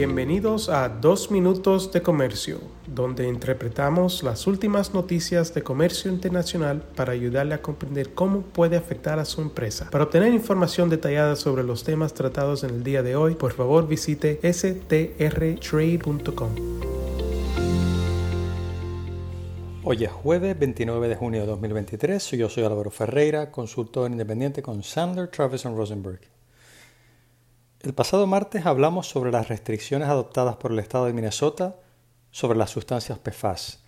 Bienvenidos a Dos Minutos de Comercio, donde interpretamos las últimas noticias de comercio internacional para ayudarle a comprender cómo puede afectar a su empresa. Para obtener información detallada sobre los temas tratados en el día de hoy, por favor visite strtrade.com. Hoy es jueves 29 de junio de 2023. Yo soy Álvaro Ferreira, consultor independiente con Sandler, Travis Rosenberg. El pasado martes hablamos sobre las restricciones adoptadas por el estado de Minnesota sobre las sustancias PFAS,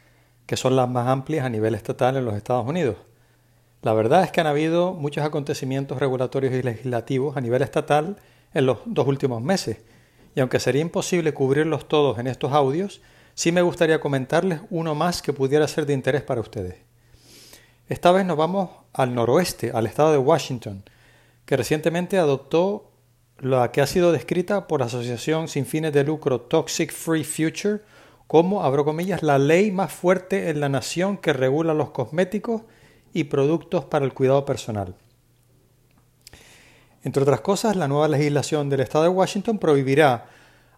que son las más amplias a nivel estatal en los Estados Unidos. La verdad es que han habido muchos acontecimientos regulatorios y legislativos a nivel estatal en los dos últimos meses, y aunque sería imposible cubrirlos todos en estos audios, sí me gustaría comentarles uno más que pudiera ser de interés para ustedes. Esta vez nos vamos al noroeste, al estado de Washington, que recientemente adoptó la que ha sido descrita por la Asociación sin fines de lucro Toxic Free Future como, abro comillas, la ley más fuerte en la nación que regula los cosméticos y productos para el cuidado personal. Entre otras cosas, la nueva legislación del Estado de Washington prohibirá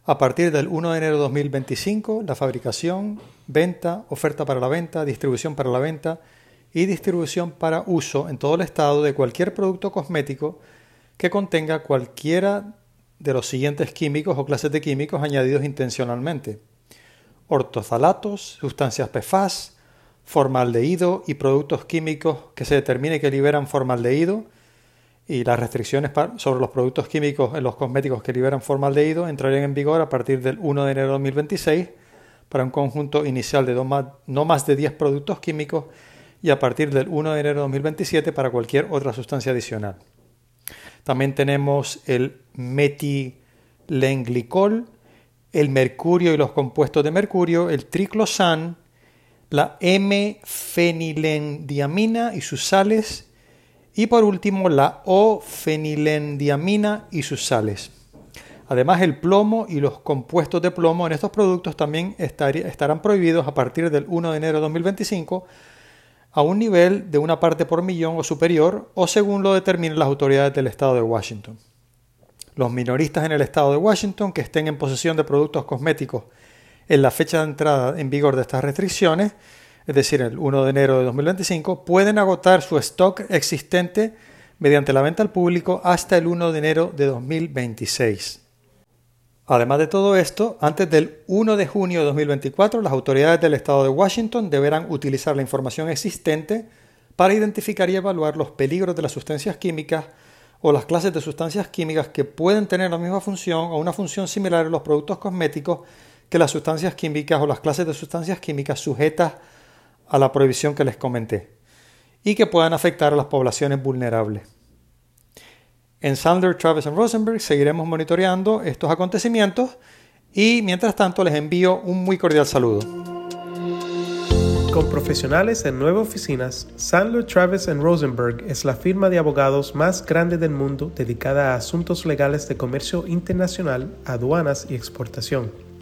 a partir del 1 de enero de 2025 la fabricación, venta, oferta para la venta, distribución para la venta y distribución para uso en todo el estado de cualquier producto cosmético que contenga cualquiera de los siguientes químicos o clases de químicos añadidos intencionalmente. Ortozalatos, sustancias PFAS, formaldehído y productos químicos que se determine que liberan formaldehído y las restricciones sobre los productos químicos en los cosméticos que liberan formaldehído entrarían en vigor a partir del 1 de enero de 2026 para un conjunto inicial de no más de 10 productos químicos y a partir del 1 de enero de 2027 para cualquier otra sustancia adicional. También tenemos el metilenglicol, el mercurio y los compuestos de mercurio, el triclosan, la M-fenilendiamina y sus sales y por último la O-fenilendiamina y sus sales. Además, el plomo y los compuestos de plomo en estos productos también estarán prohibidos a partir del 1 de enero de 2025 a un nivel de una parte por millón o superior o según lo determinen las autoridades del estado de Washington. Los minoristas en el estado de Washington que estén en posesión de productos cosméticos en la fecha de entrada en vigor de estas restricciones, es decir, el 1 de enero de 2025, pueden agotar su stock existente mediante la venta al público hasta el 1 de enero de 2026. Además de todo esto, antes del 1 de junio de 2024, las autoridades del estado de Washington deberán utilizar la información existente para identificar y evaluar los peligros de las sustancias químicas o las clases de sustancias químicas que pueden tener la misma función o una función similar en los productos cosméticos que las sustancias químicas o las clases de sustancias químicas sujetas a la prohibición que les comenté y que puedan afectar a las poblaciones vulnerables. En Sandler, Travis Rosenberg seguiremos monitoreando estos acontecimientos y mientras tanto les envío un muy cordial saludo. Con profesionales en nueve oficinas, Sandler, Travis Rosenberg es la firma de abogados más grande del mundo dedicada a asuntos legales de comercio internacional, aduanas y exportación.